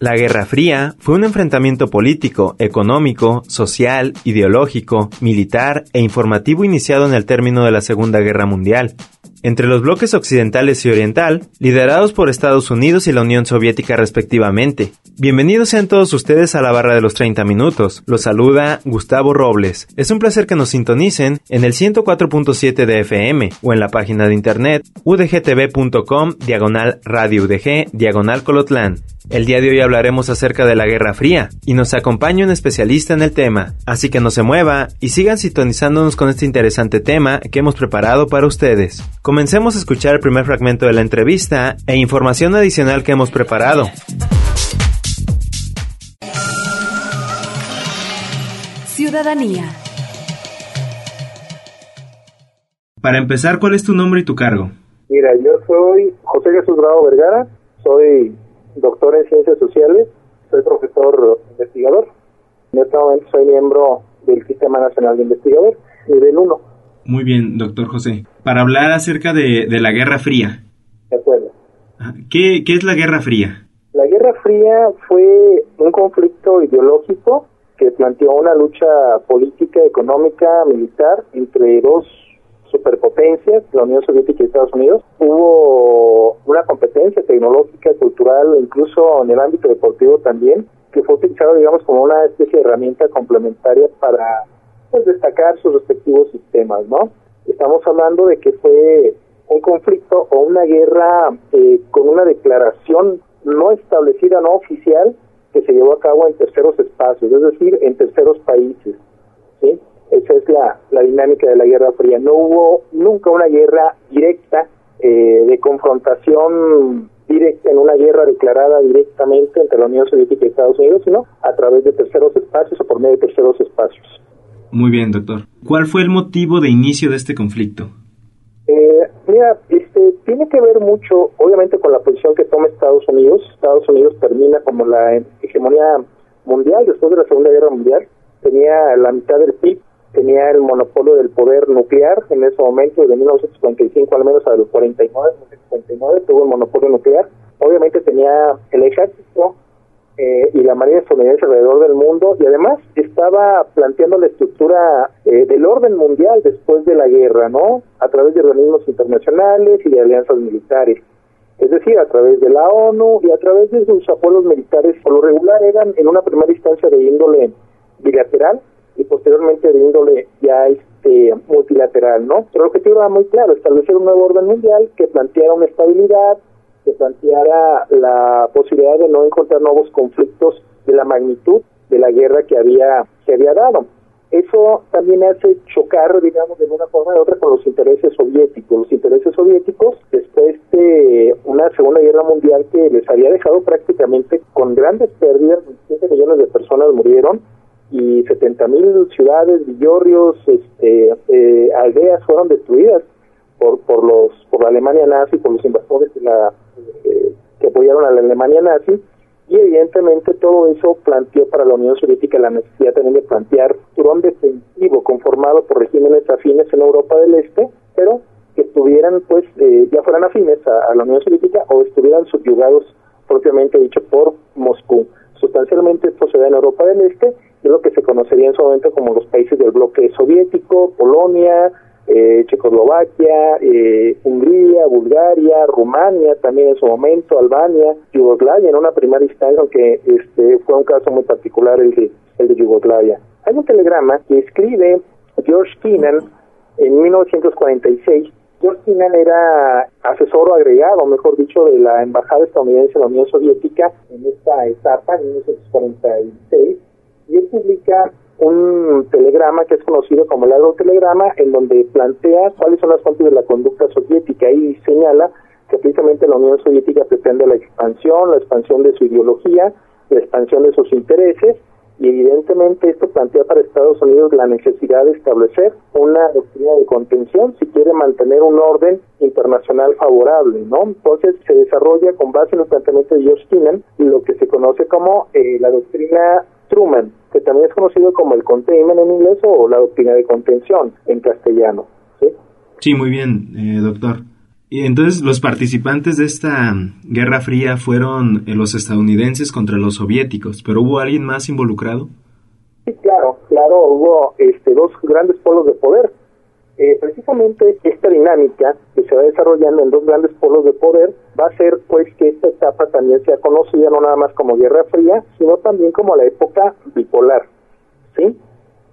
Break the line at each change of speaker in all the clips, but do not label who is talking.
La Guerra Fría fue un enfrentamiento político, económico, social, ideológico, militar e informativo iniciado en el término de la Segunda Guerra Mundial, entre los bloques occidentales y oriental, liderados por Estados Unidos y la Unión Soviética respectivamente. Bienvenidos sean todos ustedes a la barra de los 30 minutos. Los saluda Gustavo Robles. Es un placer que nos sintonicen en el 104.7 de FM o en la página de internet udgtv.com diagonal radio udg diagonal colotlán. El día de hoy hablaremos acerca de la Guerra Fría y nos acompaña un especialista en el tema, así que no se mueva y sigan sintonizándonos con este interesante tema que hemos preparado para ustedes. Comencemos a escuchar el primer fragmento de la entrevista e información adicional que hemos preparado.
Ciudadanía.
Para empezar, ¿cuál es tu nombre y tu cargo?
Mira, yo soy José Jesús Bravo Vergara, soy doctor en ciencias sociales, soy profesor investigador. En este momento soy miembro del Sistema Nacional de Investigadores, nivel 1.
Muy bien, doctor José. Para hablar acerca de, de la Guerra Fría.
De acuerdo.
¿Qué, ¿Qué es la Guerra Fría?
La Guerra Fría fue un conflicto ideológico que planteó una lucha política, económica, militar entre dos superpotencias, la Unión Soviética y Estados Unidos. Hubo una competencia tecnológica, cultural, incluso en el ámbito deportivo también, que fue utilizado, digamos, como una especie de herramienta complementaria para pues, destacar sus respectivos sistemas, ¿no? Estamos hablando de que fue un conflicto o una guerra eh, con una declaración no establecida, no oficial, que se llevó a cabo en terceros espacios, es decir, en terceros países, ¿sí? Esa es la, la dinámica de la Guerra Fría. No hubo nunca una guerra directa eh, de confrontación directa en una guerra declarada directamente entre la Unión Soviética y Estados Unidos, sino a través de terceros espacios o por medio de terceros espacios.
Muy bien, doctor. ¿Cuál fue el motivo de inicio de este conflicto?
Eh, mira, este, tiene que ver mucho, obviamente, con la posición que toma Estados Unidos. Estados Unidos termina como la hegemonía mundial después de la Segunda Guerra Mundial. Tenía la mitad del PIB tenía el monopolio del poder nuclear en ese momento, de 1955 al menos a los 49, 1959 tuvo el monopolio nuclear. Obviamente tenía el ejército eh, y la marina estadounidense alrededor del mundo y además estaba planteando la estructura eh, del orden mundial después de la guerra, ¿no? A través de organismos internacionales y de alianzas militares. Es decir, a través de la ONU y a través de sus apoyos militares, por lo regular eran en una primera instancia de índole bilateral, y posteriormente de índole ya este multilateral, ¿no? Pero el objetivo era muy claro, establecer un nuevo orden mundial que planteara una estabilidad, que planteara la posibilidad de no encontrar nuevos conflictos de la magnitud de la guerra que había que había dado. Eso también hace chocar, digamos, de una forma u otra con los intereses soviéticos. Los intereses soviéticos, después de una Segunda Guerra Mundial que les había dejado prácticamente con grandes pérdidas, 27 millones de personas murieron, y 70 mil ciudades, villorrios, este, eh, aldeas fueron destruidas por por los por la Alemania nazi, por los invasores de la, eh, que apoyaron a la Alemania nazi y evidentemente todo eso planteó para la Unión Soviética la necesidad también de plantear un defensivo conformado por regímenes afines en Europa del Este, pero que estuvieran pues eh, ya fueran afines a, la Unión Soviética o estuvieran subyugados propiamente dicho por Moscú. Sustancialmente esto se da en Europa del Este es lo que se conocería en su momento como los países del bloque soviético, Polonia, eh, Checoslovaquia, eh, Hungría, Bulgaria, Rumania también en su momento, Albania, Yugoslavia en una primera instancia, aunque este fue un caso muy particular el de, el de Yugoslavia. Hay un telegrama que escribe George Kennan en 1946. George Kennan era asesor agregado, mejor dicho, de la embajada estadounidense en la Unión Soviética en esta etapa, en 1946 y él publica un telegrama que es conocido como el agrotelegrama, en donde plantea cuáles son las fuentes de la conducta soviética y señala que precisamente la Unión Soviética pretende la expansión, la expansión de su ideología, la expansión de sus intereses y evidentemente esto plantea para Estados Unidos la necesidad de establecer una doctrina de contención si quiere mantener un orden internacional favorable, ¿no? Entonces se desarrolla con base en el planteamiento de George Kennan lo que se conoce como eh, la doctrina Truman, que también es conocido como el containment en inglés o la doctrina de contención en castellano. Sí,
sí muy bien, eh, doctor. Y entonces los participantes de esta Guerra Fría fueron eh, los estadounidenses contra los soviéticos, pero ¿hubo alguien más involucrado?
Sí, claro, claro, hubo este, dos grandes polos de poder. Eh, precisamente esta dinámica que se va desarrollando en dos grandes polos de poder va a ser pues que esta etapa también sea conocida no nada más como Guerra Fría, sino también como la época bipolar, ¿sí?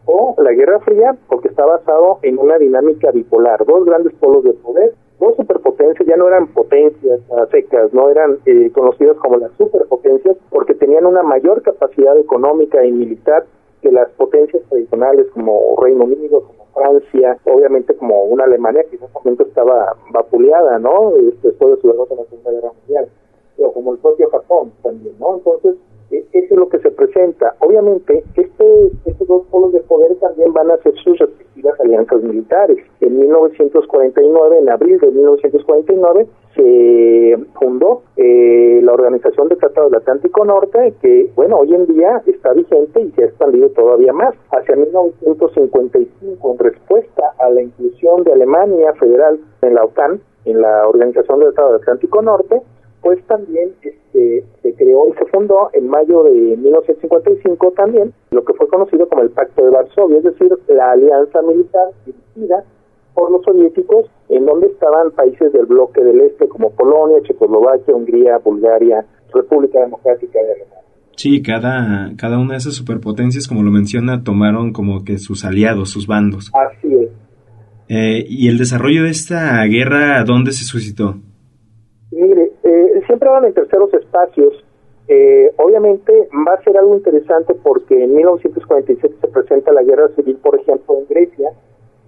O la Guerra Fría porque está basado en una dinámica bipolar, dos grandes polos de poder dos superpotencias ya no eran potencias secas, no eran eh, conocidas como las superpotencias porque tenían una mayor capacidad económica y militar que las potencias tradicionales como Reino Unido, como Francia, obviamente como una Alemania que en ese momento estaba vapuleada, ¿no? Después de su derrota en la Segunda Guerra Mundial, o como el propio Japón también, ¿no? Entonces, e, eso es lo que se presenta. Obviamente, este, estos dos polos de poder también van a hacer sus respectivas alianzas militares. En 1949, en abril de 1949, se fundó eh, la Organización de Tratado del Atlántico Norte, que, bueno, hoy en día está vigente y se ha expandido todavía más. Hacia 1955, en respuesta a la inclusión de Alemania Federal en la OTAN, en la Organización del Tratado del Atlántico Norte, pues también este, se creó y se fundó en mayo de 1955 también lo que fue conocido como el Pacto de Varsovia, es decir, la alianza militar dirigida por los soviéticos en donde estaban países del bloque del este como Polonia, Checoslovaquia, Hungría, Bulgaria, República Democrática de Alemania.
Sí, cada, cada una de esas superpotencias, como lo menciona, tomaron como que sus aliados, sus bandos.
Así es.
Eh, ¿Y el desarrollo de esta guerra dónde se suscitó?
Mire, eh, siempre van en terceros espacios. Eh, obviamente va a ser algo interesante porque en 1947 se presenta la guerra civil, por ejemplo, en Grecia,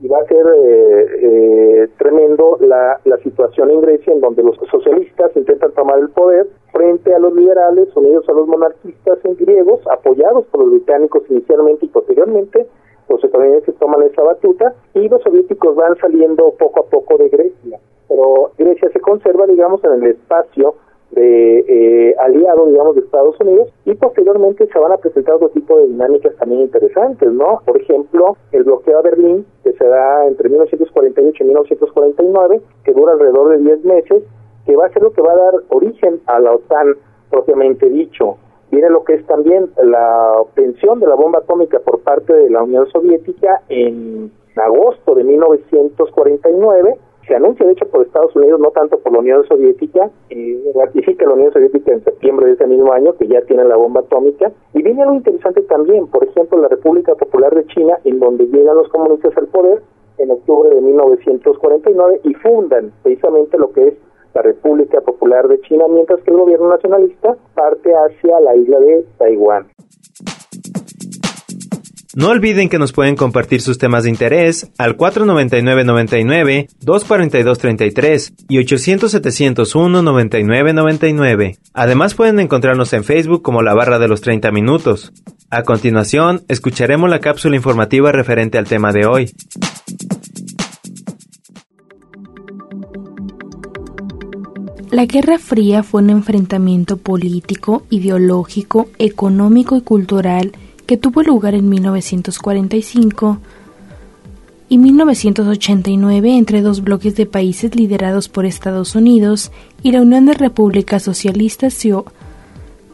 y va a ser eh, tremendo la, la situación en Grecia en donde los socialistas intentan tomar el poder frente a los liberales unidos a los monarquistas en griegos, apoyados por los británicos inicialmente y posteriormente, los estadounidenses toman esa batuta y los soviéticos van saliendo poco a poco de Grecia pero Grecia se conserva, digamos, en el espacio de eh, aliado, digamos, de Estados Unidos y posteriormente se van a presentar otro tipo de dinámicas también interesantes, ¿no? Por ejemplo, el bloqueo a Berlín, que se da entre 1948 y 1949, que dura alrededor de 10 meses, que va a ser lo que va a dar origen a la OTAN propiamente dicho. Viene lo que es también la obtención de la bomba atómica por parte de la Unión Soviética en agosto de 1949 se anuncia de hecho por Estados Unidos, no tanto por la Unión Soviética, y ratifica la Unión Soviética en septiembre de ese mismo año que ya tiene la bomba atómica. Y viene algo interesante también, por ejemplo, la República Popular de China, en donde llegan los comunistas al poder en octubre de 1949 y fundan precisamente lo que es la República Popular de China, mientras que el gobierno nacionalista parte hacia la isla de Taiwán.
No olviden que nos pueden compartir sus temas de interés al 499-99, 242-33 y 800-701-9999. Además pueden encontrarnos en Facebook como la barra de los 30 minutos. A continuación, escucharemos la cápsula informativa referente al tema de hoy.
La Guerra Fría fue un enfrentamiento político, ideológico, económico y cultural que tuvo lugar en 1945 y 1989 entre dos bloques de países liderados por Estados Unidos y la Unión de Repúblicas Socialistas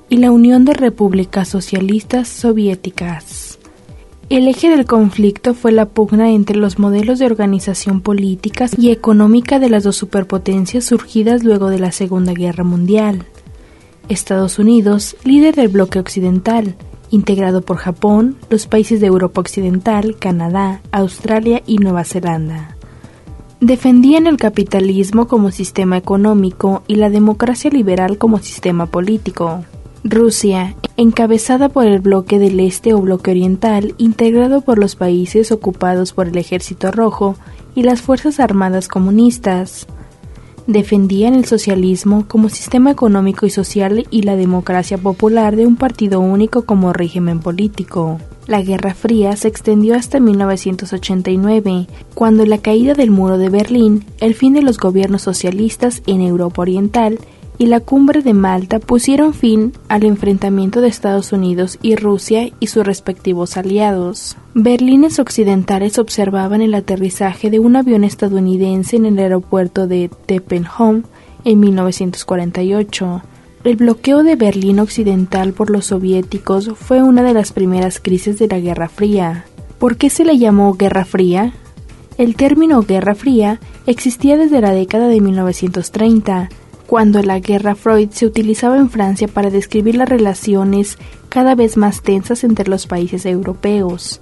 y la Unión de Repúblicas Socialistas Soviéticas. El eje del conflicto fue la pugna entre los modelos de organización política y económica de las dos superpotencias surgidas luego de la Segunda Guerra Mundial. Estados Unidos, líder del bloque occidental, integrado por Japón, los países de Europa Occidental, Canadá, Australia y Nueva Zelanda. Defendían el capitalismo como sistema económico y la democracia liberal como sistema político. Rusia, encabezada por el bloque del Este o bloque oriental, integrado por los países ocupados por el Ejército Rojo y las Fuerzas Armadas Comunistas. defendían el socialismo como sistema económico y social y la democracia popular de un partido único como régimen político. La Guerra Fría se extendió hasta 1989, cuando la caída del muro de Berlín, el fin de los gobiernos socialistas en Europa Oriental y la cumbre de Malta pusieron fin al enfrentamiento de Estados Unidos y Rusia y sus respectivos aliados. Berlines occidentales observaban el aterrizaje de un avión estadounidense en el aeropuerto de Teppenholm en 1948. El bloqueo de Berlín Occidental por los soviéticos fue una de las primeras crisis de la Guerra Fría. ¿Por qué se le llamó Guerra Fría? El término Guerra Fría existía desde la década de 1930, cuando la Guerra Freud se utilizaba en Francia para describir las relaciones cada vez más tensas entre los países europeos.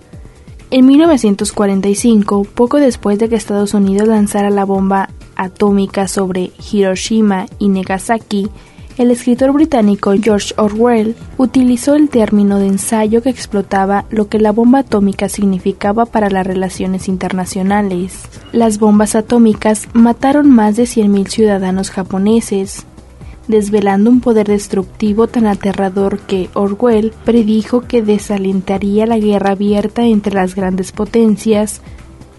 En 1945, poco después de que Estados Unidos lanzara la bomba atómica sobre Hiroshima y Nagasaki, el escritor británico George Orwell utilizó el término de ensayo que explotaba lo que la bomba atómica significaba para las relaciones internacionales. Las bombas atómicas mataron más de 100.000 ciudadanos japoneses, desvelando un poder destructivo tan aterrador que Orwell predijo que desalentaría la guerra abierta entre las grandes potencias,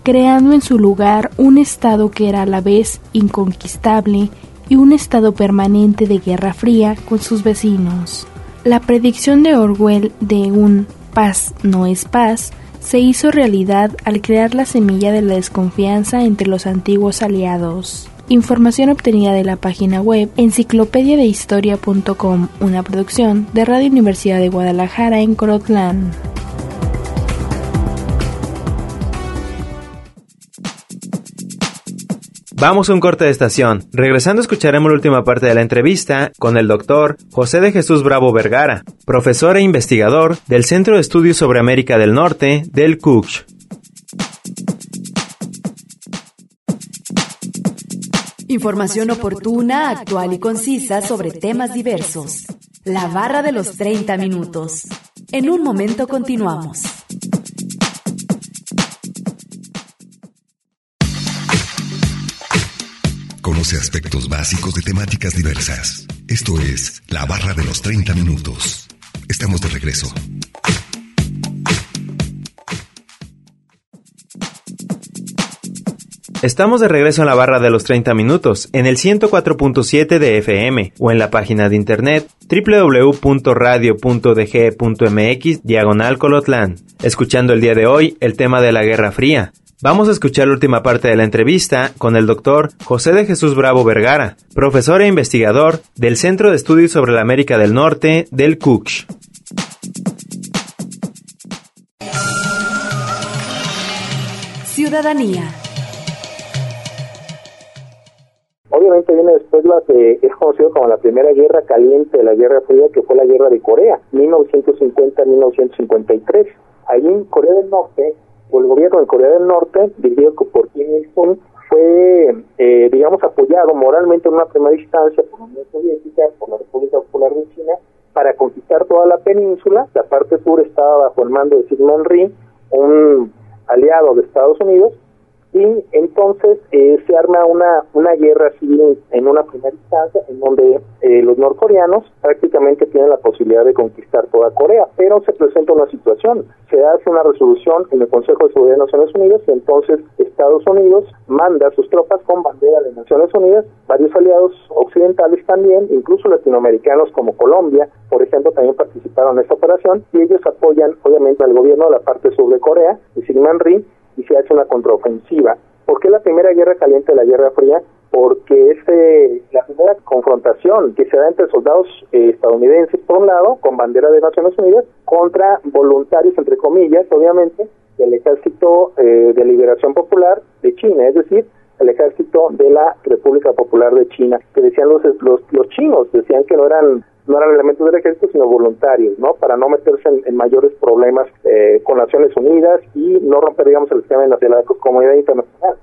creando en su lugar un Estado que era a la vez inconquistable y un estado permanente de guerra fría con sus vecinos. La predicción de Orwell de un paz no es paz se hizo realidad al crear la semilla de la desconfianza entre los antiguos aliados. Información obtenida de la página web enciclopediadehistoria.com, una producción de Radio Universidad de Guadalajara en Corotlán.
Vamos a un corte de estación. Regresando escucharemos la última parte de la entrevista con el doctor José de Jesús Bravo Vergara, profesor e investigador del Centro de Estudios sobre América del Norte del CUCH.
Información oportuna, actual y concisa sobre temas diversos. La barra de los 30 minutos. En un momento continuamos.
Conoce aspectos básicos de temáticas diversas. Esto es La Barra de los 30 Minutos. Estamos de regreso.
Estamos de regreso en la barra de los 30 minutos, en el 104.7 de FM o en la página de internet www.radio.dg.mx diagonal Colotlán, escuchando el día de hoy el tema de la Guerra Fría, Vamos a escuchar la última parte de la entrevista con el doctor José de Jesús Bravo Vergara, profesor e investigador del Centro de Estudios sobre la América del Norte del CUCH.
Ciudadanía.
Obviamente viene después la que es conocido como la primera guerra caliente de la Guerra Fría, que fue la Guerra de Corea, 1950-1953. Ahí en Corea del Norte el gobierno de Corea del Norte, dirigido por Kim Il-sung, fue, eh, digamos, apoyado moralmente en una primera instancia por la Unión Soviética, por la República Popular de China, para conquistar toda la península. La parte sur estaba bajo el mando de Syngman Rhee, un aliado de Estados Unidos, y entonces eh, se arma una, una guerra civil en una primera instancia en donde eh, los norcoreanos prácticamente tienen la posibilidad de conquistar toda Corea, pero se presenta una situación, se hace una resolución en el Consejo de Seguridad de Naciones Unidas y entonces Estados Unidos manda sus tropas con bandera de Naciones Unidas, varios aliados occidentales también, incluso latinoamericanos como Colombia, por ejemplo, también participaron en esta operación y ellos apoyan obviamente al gobierno de la parte sur de Corea, de Syngman Rhee, y se hace una contraofensiva. ¿Por qué la primera guerra caliente de la Guerra Fría? Porque es eh, la primera confrontación que se da entre soldados eh, estadounidenses, por un lado, con bandera de Naciones Unidas, contra voluntarios, entre comillas, obviamente, del Ejército eh, de Liberación Popular de China, es decir, el ejército de la República Popular de China, que decían los, los, los chinos, decían que no eran no eran elementos del ejército, sino voluntarios, ¿no? Para no meterse en, mayores problemas eh, con Naciones Unidas y no romper, digamos, el esquema de la comunidad internacional.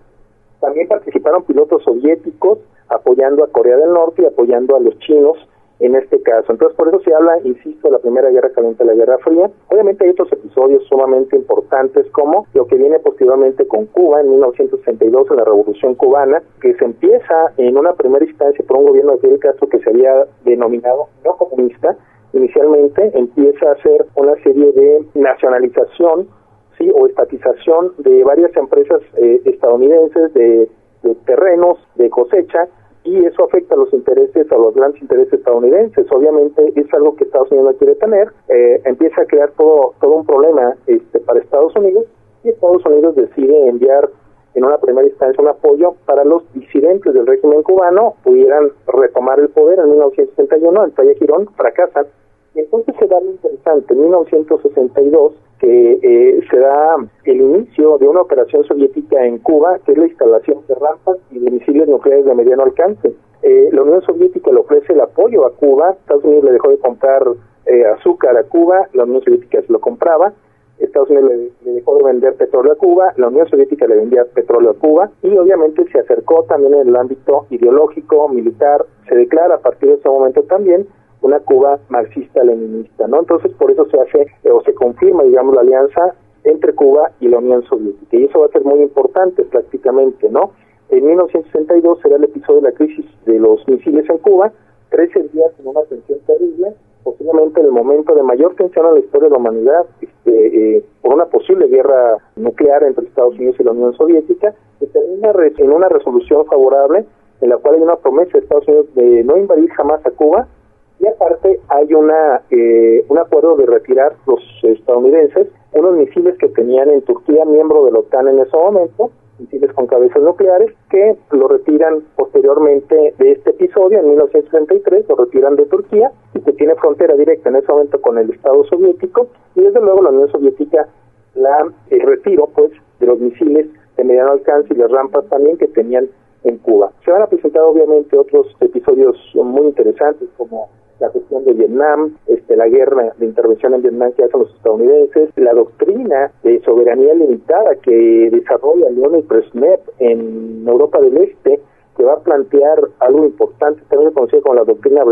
También participaron pilotos soviéticos apoyando a Corea del Norte y apoyando a los chinos en este caso. Entonces, por eso se habla, insisto, de la Primera Guerra Caliente, la Guerra Fría. Obviamente hay otros episodios sumamente importantes como lo que viene posteriormente con Cuba en 1962, en la Revolución Cubana, que se empieza en una primera instancia por un gobierno de Fidel Castro que se había denominado no comunista, inicialmente empieza a hacer una serie de nacionalización sí o estatización de varias empresas eh, estadounidenses de, terrenos de cosecha y eso afecta a los intereses, a los grandes intereses estadounidenses. Obviamente es algo que Estados Unidos no quiere tener, eh, empieza a crear todo, todo un problema este, para Estados Unidos y Estados Unidos decide enviar en una primera instancia un apoyo para los disidentes del régimen cubano pudieran retomar el poder en 1961, en Playa Girón, fracasan. Entonces se da lo interesante, en 1962 que eh, se da el inicio de una operación soviética en Cuba, que es la instalación de rampas y de misiles nucleares de mediano alcance. Eh, la Unión Soviética le ofrece el apoyo a Cuba, Estados Unidos le dejó de comprar eh, azúcar a Cuba, la Unión Soviética se lo compraba, Estados Unidos le, dejó de vender petróleo a Cuba, la Unión Soviética le vendía petróleo a Cuba y obviamente se acercó también en el ámbito ideológico, militar, se declara a partir de ese momento también una Cuba marxista-leninista, ¿no? Entonces por eso se hace eh, o se confirma, digamos, la alianza entre Cuba y la Unión Soviética y eso va a ser muy importante prácticamente, ¿no? En 1962 será el episodio de la crisis de los misiles en Cuba, 13 días en una tensión terrible, posiblemente el momento de mayor tensión en la historia de la humanidad, este, eh, por una posible guerra nuclear entre Estados Unidos y la Unión Soviética, que termina en una resolución favorable en la cual hay una promesa de Estados Unidos de no invadir jamás a Cuba y aparte hay una eh, un acuerdo de retirar los estadounidenses unos misiles que tenían en Turquía, miembro de la OTAN en ese momento, misiles con cabezas nucleares, que lo retiran posteriormente de este episodio, en 1963, lo retiran de Turquía y que tiene frontera directa en ese momento con el Estado soviético, y desde luego la Unión Soviética la el retiro pues de los misiles de mediano alcance y las rampas también que tenían en Cuba. Se van a presentar obviamente otros episodios muy interesantes como la cuestión de Vietnam, este, la guerra de intervención en Vietnam que hacen los estadounidenses, la doctrina de soberanía limitada que desarrolla Leonid Brezhnev en Europa del Este, que va a plantear algo importante, también conocido como la doctrina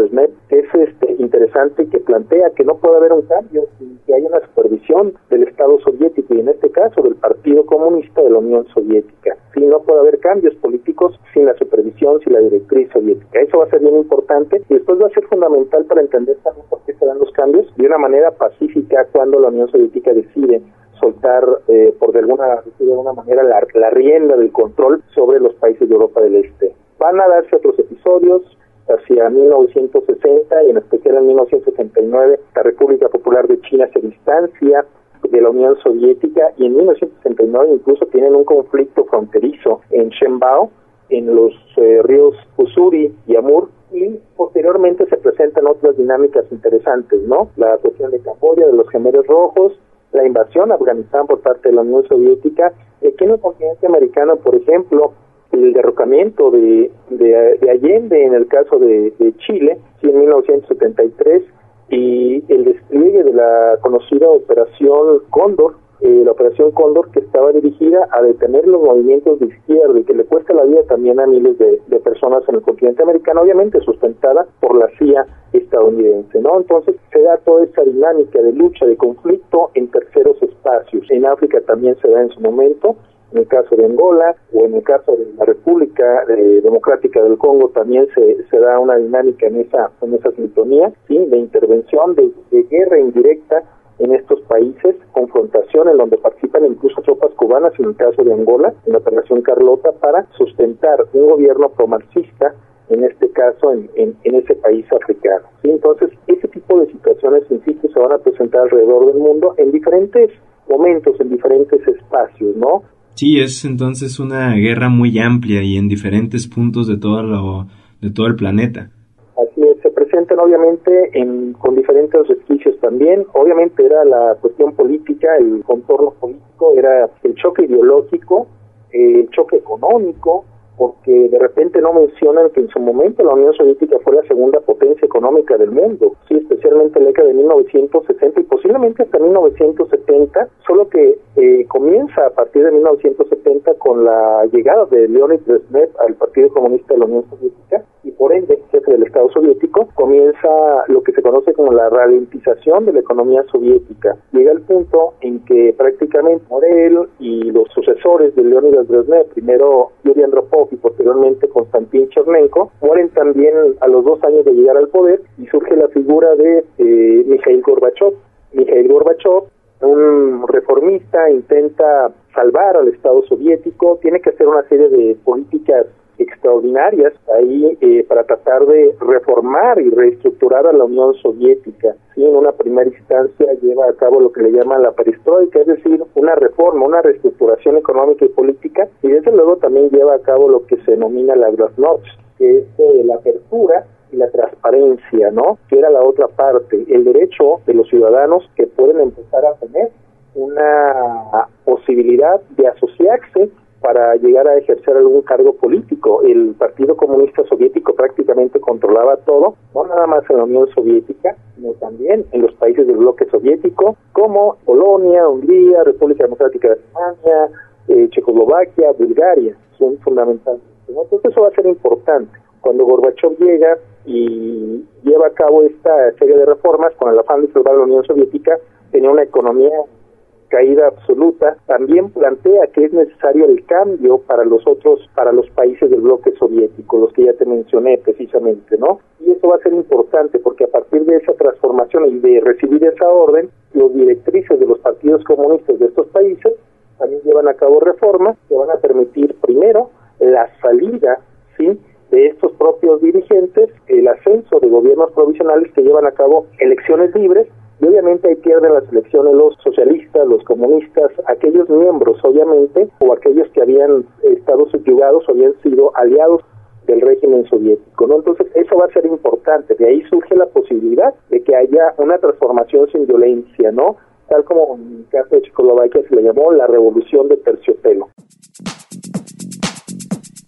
que es este, interesante que plantea que no puede haber un cambio sin que haya una supervisión del Estado soviético y en este caso del Partido Comunista de la Unión Soviética. Si no puede haber cambios políticos sin la supervisión, sin la directriz soviética. Eso va a ser bien importante y después va a ser fundamental para entender también por qué se dan los cambios de una manera pacífica cuando la Unión Soviética decide soltar eh, por de alguna, manera la, la rienda del control sobre los países de Europa del Este. Van a darse otros episodios, hacia 1960 y en especial en 1969 la República Popular de China se distancia de la Unión Soviética y en 1969 incluso tienen un conflicto fronterizo en Shenbao, en los eh, ríos Usuri y Amur y posteriormente se presentan otras dinámicas interesantes, ¿no? La cuestión de Camboya, de los gemelos rojos, la invasión a Afganistán por parte de la Unión Soviética, aquí en el continente americano, por ejemplo, el derrocamiento de, de, Allende en el caso de, Chile, en 1973, y el despliegue de la conocida Operación Cóndor, eh, la Operación Cóndor que estaba dirigida a detener los movimientos de izquierda y que le cuesta la vida también a miles de, de personas en el continente americano, obviamente sustentada por la CIA estadounidense, ¿no? Entonces se da toda esa dinámica de lucha, de conflicto en terceros espacios. En África también se da en su momento, en el caso de Angola o en el caso de la República eh, Democrática del Congo también se, se da una dinámica en esa en esa sintonía, ¿sí? de intervención, de, de guerra indirecta en estos países, confrontación en donde participan incluso tropas cubanas, en el caso de Angola, en la Operación Carlota, para sustentar un gobierno promarxista en este caso en, en, ese país africano. Entonces, ese tipo de situaciones, insisto, se van a presentar alrededor del mundo en diferentes momentos, en diferentes espacios, ¿no?
Sí, es entonces una guerra muy amplia y en diferentes puntos de todo, lo, de todo el planeta.
Así es, se presentan obviamente en, con diferentes resquicios también. Obviamente era la cuestión política, el contorno político, era el choque ideológico, el choque económico, porque de repente no mencionan que en su momento la Unión Soviética fue la segunda potencia económica del mundo, sí, especialmente en la década de 1960 y posiblemente hasta 1970, solo que eh, comienza a partir de 1970 con la llegada de Leonid Brezhnev al Partido Comunista de la Unión Soviética y por ende jefe del Estado soviético, comienza lo que se conoce como la ralentización de la economía soviética. Llega el punto en que prácticamente Morel y los sucesores de Leonidas Brezhnev, primero Yuri Andropov y posteriormente Konstantin Chernenko, mueren también a los dos años de llegar al poder y surge la figura de eh, Mikhail Gorbachev. Mikhail Gorbachev un reformista intenta salvar al Estado soviético, tiene que hacer una serie de políticas extraordinarias ahí eh, para tratar de reformar y reestructurar a la Unión Soviética. ¿sí? En una primera instancia lleva a cabo lo que le llaman la perestroika, es decir, una reforma, una reestructuración económica y política, y desde luego también lleva a cabo lo que se denomina la glasnost, que es eh, la apertura y la transparencia, ¿no? Que era la otra parte, el derecho de los ciudadanos que pueden empezar a tener una posibilidad de asociarse para llegar a ejercer algún cargo político. El Partido Comunista Soviético prácticamente controlaba todo, no nada más en la Unión Soviética, sino también en los países del bloque soviético, como Polonia, Hungría, República Democrática de Alemania, eh, Checoslovaquia, Bulgaria, son fundamentales. Entonces eso va a ser importante. Cuando Gorbachev llega y lleva a cabo esta serie de reformas con el afán de salvar la Unión Soviética, tenía una economía caída absoluta, también plantea que es necesario el cambio para los otros, para los países del bloque soviético, los que ya te mencioné precisamente, ¿no? Y eso va a ser importante porque a partir de esa transformación y de recibir esa orden, los directrices de los partidos comunistas de estos países también llevan a cabo reformas que van a permitir primero la salida, ¿sí? de estos propios dirigentes, el ascenso de gobiernos provisionales que llevan a cabo elecciones libres y obviamente ahí pierden las elecciones los socialistas, los comunistas, aquellos miembros obviamente o aquellos que habían estado subyugados o habían sido aliados del régimen soviético, ¿no? Entonces eso va a ser importante, de ahí surge la posibilidad de que haya una transformación sin violencia, ¿no? Tal como en el caso de Checoslovaquia se le llamó la revolución de terciopelo.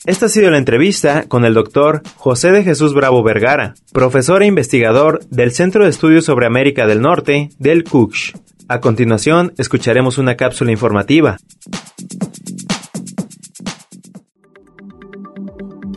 Esta ha sido la entrevista con el doctor José de Jesús Bravo Vergara, profesor e investigador del Centro de Estudios sobre América del Norte del CUCH. A continuación, escucharemos una cápsula informativa.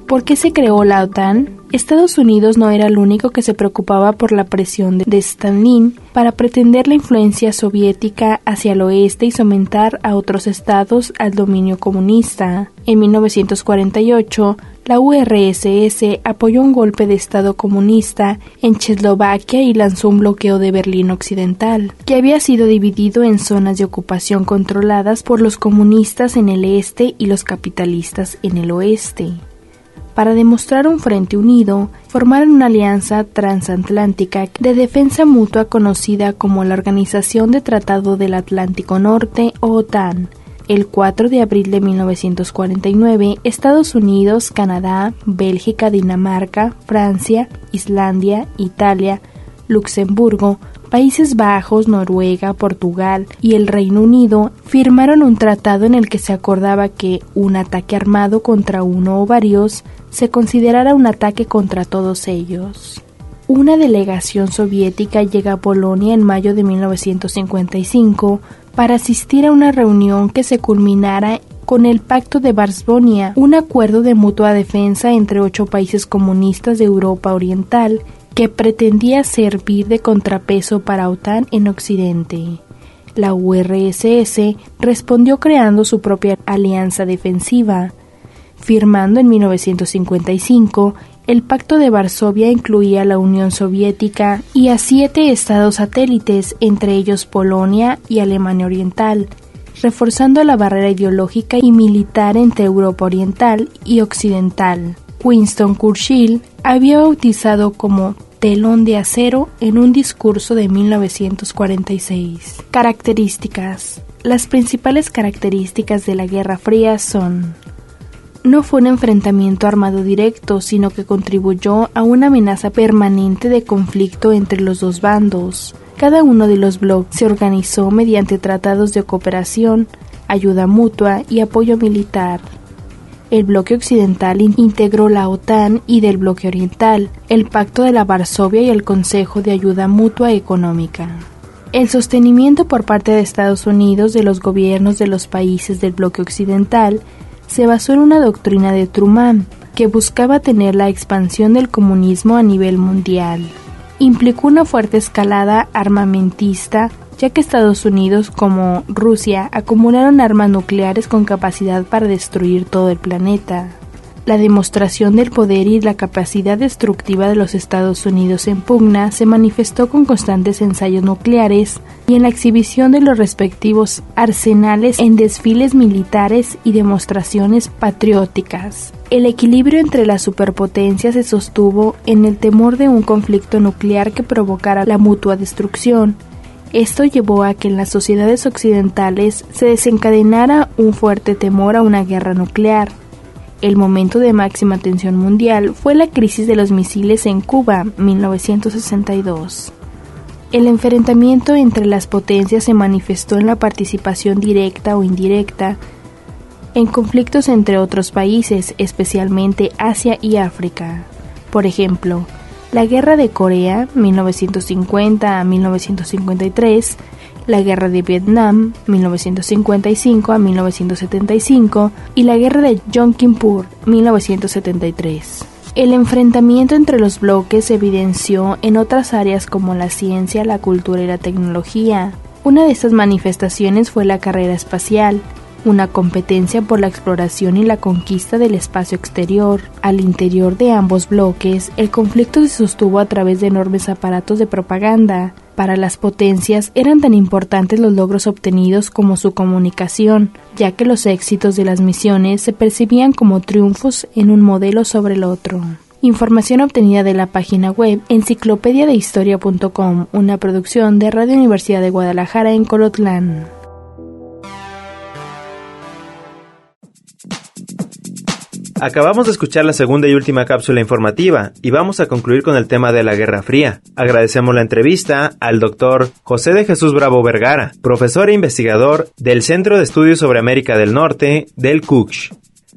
¿Por qué se creó la OTAN? Estados Unidos no era el único que se preocupaba por la presión de Stalin para pretender la influencia soviética hacia el oeste y someter a otros estados al dominio comunista. En 1948, la URSS apoyó un golpe de Estado comunista en Checoslovaquia y lanzó un bloqueo de Berlín Occidental, que había sido dividido en zonas de ocupación controladas por los comunistas en el este y los capitalistas en el oeste para demostrar un frente unido, formaron una alianza transatlántica de defensa mutua conocida como la Organización de Tratado del Atlántico Norte o OTAN. El 4 de abril de 1949, Estados Unidos, Canadá, Bélgica, Dinamarca, Francia, Islandia, Italia, Luxemburgo, Países Bajos, Noruega, Portugal y el Reino Unido firmaron un tratado en el que se acordaba que un ataque armado contra uno o varios se considerara un ataque contra todos ellos. Una delegación soviética llega a Polonia en mayo de 1955 para asistir a una reunión que se culminara con el Pacto de Varsovia, un acuerdo de mutua defensa entre ocho países comunistas de Europa Oriental que pretendía servir de contrapeso para OTAN en Occidente. La URSS respondió creando su propia alianza defensiva. Firmando en 1955, el Pacto de Varsovia incluía a la Unión Soviética y a siete estados satélites, entre ellos Polonia y Alemania Oriental, reforzando la barrera ideológica y militar entre Europa Oriental y Occidental. Winston Churchill había bautizado como telón de acero en un discurso de 1946. Características. Las principales características de la Guerra Fría son no fue un enfrentamiento armado directo, sino que contribuyó a una amenaza permanente de conflicto entre los dos bandos. Cada uno de los bloques se organizó mediante tratados de cooperación, ayuda mutua y apoyo militar. El bloque occidental integró la OTAN y del bloque oriental, el Pacto de la Varsovia y el Consejo de Ayuda Mutua Económica. El sostenimiento por parte de Estados Unidos de los gobiernos de los países del bloque occidental se basó en una doctrina de Truman que buscaba tener la expansión del comunismo a nivel mundial. Implicó una fuerte escalada armamentista ya que Estados Unidos como Rusia acumularon armas nucleares con capacidad para destruir todo el planeta. La demostración del poder y la capacidad destructiva de los Estados Unidos en pugna se manifestó con constantes ensayos nucleares y en la exhibición de los respectivos arsenales en desfiles militares y demostraciones patrióticas. El equilibrio entre las superpotencias se sostuvo en el temor de un conflicto nuclear que provocara la mutua destrucción, esto llevó a que en las sociedades occidentales se desencadenara un fuerte temor a una guerra nuclear. El momento de máxima tensión mundial fue la crisis de los misiles en Cuba, 1962. El enfrentamiento entre las potencias se manifestó en la participación directa o indirecta en conflictos entre otros países, especialmente Asia y África. Por ejemplo, la Guerra de Corea 1950 a 1953, la Guerra de Vietnam 1955 a 1975 y la Guerra de Yom Kippur 1973. El enfrentamiento entre los bloques se evidenció en otras áreas como la ciencia, la cultura y la tecnología. Una de estas manifestaciones fue la carrera espacial, una competencia por la exploración y la conquista del espacio exterior. Al interior de ambos bloques, el conflicto se sostuvo a través de enormes aparatos de propaganda. Para las potencias eran tan importantes los logros obtenidos como su comunicación, ya que los éxitos de las misiones se percibían como triunfos en un modelo sobre el otro. Información obtenida de la página web enciclopediadehistoria.com, una producción de Radio Universidad de Guadalajara en Colotlán.
Acabamos de escuchar la segunda y última cápsula informativa y vamos a concluir con el tema de la Guerra Fría. Agradecemos la entrevista al doctor José de Jesús Bravo Vergara, profesor e investigador del Centro de Estudios sobre América del Norte del CUCH.